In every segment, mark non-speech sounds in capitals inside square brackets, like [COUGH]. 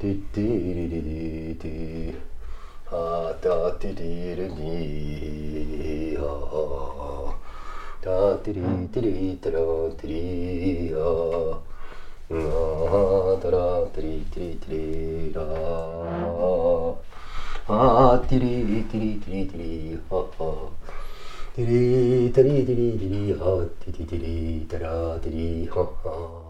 Di di di di di. Ha da di di di. Ha ha. Da di di di di da di. Ha. Ah, da da di di di da. Ah, di di di di di ha ha. Di di di di di ha di di di di da di ha ha.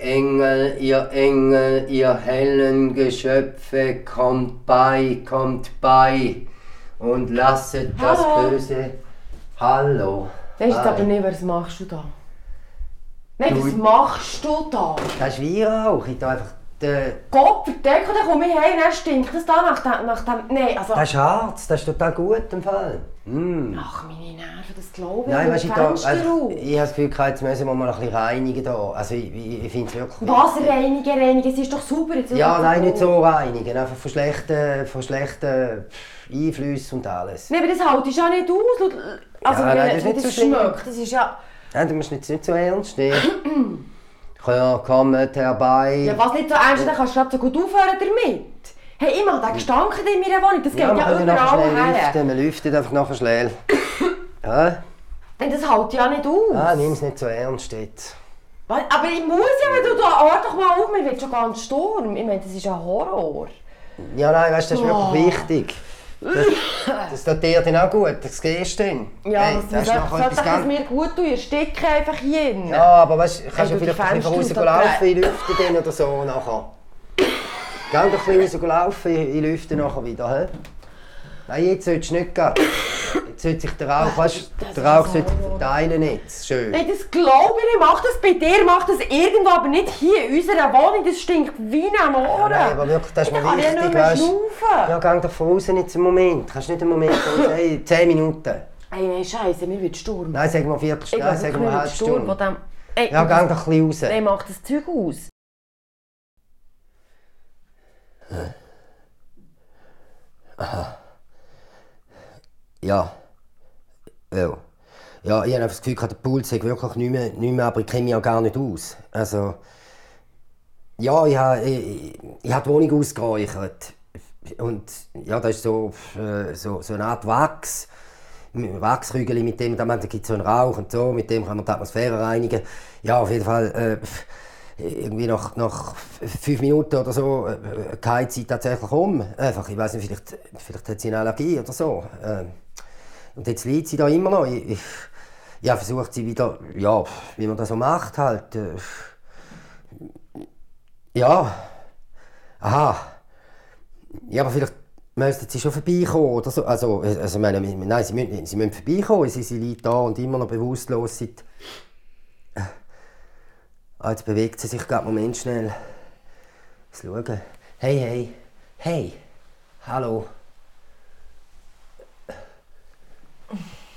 Engel, ihr Engel, ihr hellen Geschöpfe, kommt bei, kommt bei und lasset das Hallo. Böse. Hallo. Weißt du aber nicht, was machst du da? Nein, Du- was machst du da? Das ist Weihrauch. Ich tu einfach. Den, Gott verdeckt, dann komme ich heim, dann stinkt das da nach dem... Nach dem nein, also... das ist Harz, das ist total gut im Fall. Mm. Ach, meine Nerven, das glaube ich Nein, weißt ich, da, also, ich habe das Gefühl, jetzt müssen wir mal ein bisschen reinigen. Da. Also ich, ich, ich finde es wirklich. Was reinigen, reinigen, es ist doch super. Jetzt Ja, nein, nicht so reinigen. Einfach von schlechten, von schlechten Einflüssen und alles. Nein, aber das ich ja nicht aus. Also, Ja, nein, das ist nicht das so schmeckt, das ist ja... Ja, du musst jetzt nicht so ernst nehmen. [CLEARS THROAT] Ja, kommt herbei. Ja, was nicht so ernst, dann kannst du gerade so gut aufhören damit. Hey, ich mache den Gestank in meiner Wohnung, das geht Ja, ja, überall her. lüften. Wir lüften einfach nachher schnell. [COUGHS] Ja? Nein, das ich ja nicht aus. Ah, nimm es nicht so ernst jetzt. Aber ich muss ja, wenn du da hör doch mal auf, mir wird schon ganz Sturm. Ich meine, das ist ja Horror. Ja, nein, weißt du, das ist Oh. wirklich wichtig. Das, das tut dir dann auch gut, das gehst du dann. Ja, Hey, das, das ist soll etwas ganz... mir gut tun. Ich stecke einfach hier drin. Ja, aber weißt, du, kannst Hey, du du, vielleicht ein bisschen rauslaufen in die Lüfte dann oder so nachher. Geh doch ein bisschen rauslaufen in die Lüfte nachher wieder, hä? Nein, jetzt solltest du nicht gehen. Jetzt sollte sich der Rauch, weißt der Rauch sollte so- verteilen jetzt. Schön. Nein, das glaube ich nicht. Mach das bei dir, mach das irgendwo, aber nicht hier in unserer Wohnung. Das stinkt wie am Ohren. Nein, aber wirklich, das ist mir kann ich ja wichtig, nicht mehr. Ja, geh doch von außen jetzt einen Moment. Kannst nicht einen Moment. Hey, 10 Minuten. Ey, nein, Scheiße, mir wird Sturm. Nein, sagen wir Viertelstunde, nein, wir eine halbe Sturm Stunde. von dem... Ey, Ja, geh doch ein bisschen raus. Nein, mach das Zeug aus. Ja. Ja. Ja, ich habe das Gefühl, der Pool sagt wirklich nicht mehr, nicht mehr, aber ich kenne mich auch gar nicht aus. Also, ja, ich habe, ich, ich habe die Wohnung ausgeräuchert. Und ja, das ist so, äh, so, so eine Art Wachs. Wachsrügel, mit dem, da gibt es so einen Rauch und so, mit dem kann man die Atmosphäre reinigen. Ja, auf jeden Fall, äh, irgendwie nach, nach fünf Minuten oder so äh, geht sie tatsächlich um. Einfach, ich weiß nicht, vielleicht, vielleicht hat sie eine Allergie oder so. Ähm, und jetzt liegt sie da immer noch. Ich, ich, ja, versucht sie wieder, ja, wie man das so macht halt. Äh, ja. Aha. Ja, aber vielleicht müssten sie schon vorbeikommen oder so. Also, also meine, nein, sie müssen, sie müssen vorbeikommen. Sie, sie liegt da und immer noch bewusstlos seit... Ah, jetzt bewegt sie sich gerade Moment schnell. Schauen. Hey, hey. Hey. Hallo.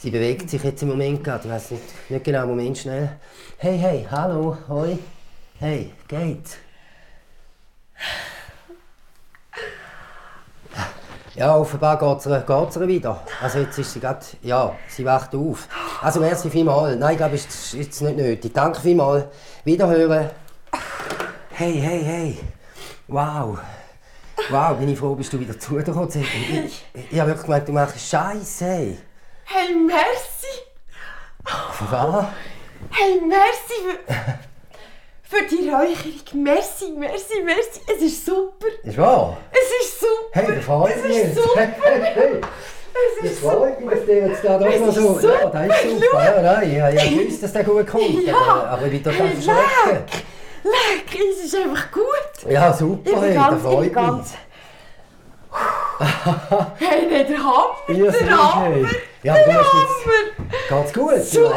Sie bewegt sich jetzt im Moment gerade. Ich weiß nicht, nicht genau, Moment schnell. Hey, hey. Hallo. Hoi. Hey, geht's? Ja, offenbar geht es wieder. Also jetzt ist sie gerade, ja, sie wacht auf. Also merci vielmals. Nein, ich glaube, es ist jetzt nicht nötig. Danke vielmals. Wiederhören. Hey, hey, hey. Wow. Wow, bin ich froh, bist du wieder [LAUGHS] zu dir gekommen. Ich, ich, ich habe wirklich gemeint, du machst Scheiße. Hey. Hey, merci! Für was? Hey, merci für, für die Räucherung. Merci, merci, merci. Es ist super. Ist wahr? Es ist super. Hey, das freut es mich ist jetzt. super. Hey, hey. Es Das ist freut mich, dass der jetzt da doch Es noch ist so... super. Ja, das ist super. Ja, nein, ich gewusst, dass der gut kommt. Ja. Aber, aber ich bin total Hey, verschreckt. Leck, es ist einfach gut. Ja, Ich super, bin hey, ganz, das ich freut ganz... hey, nicht der Hammer, der Hammer. Ja, du musst jetzt... Geht's gut? So,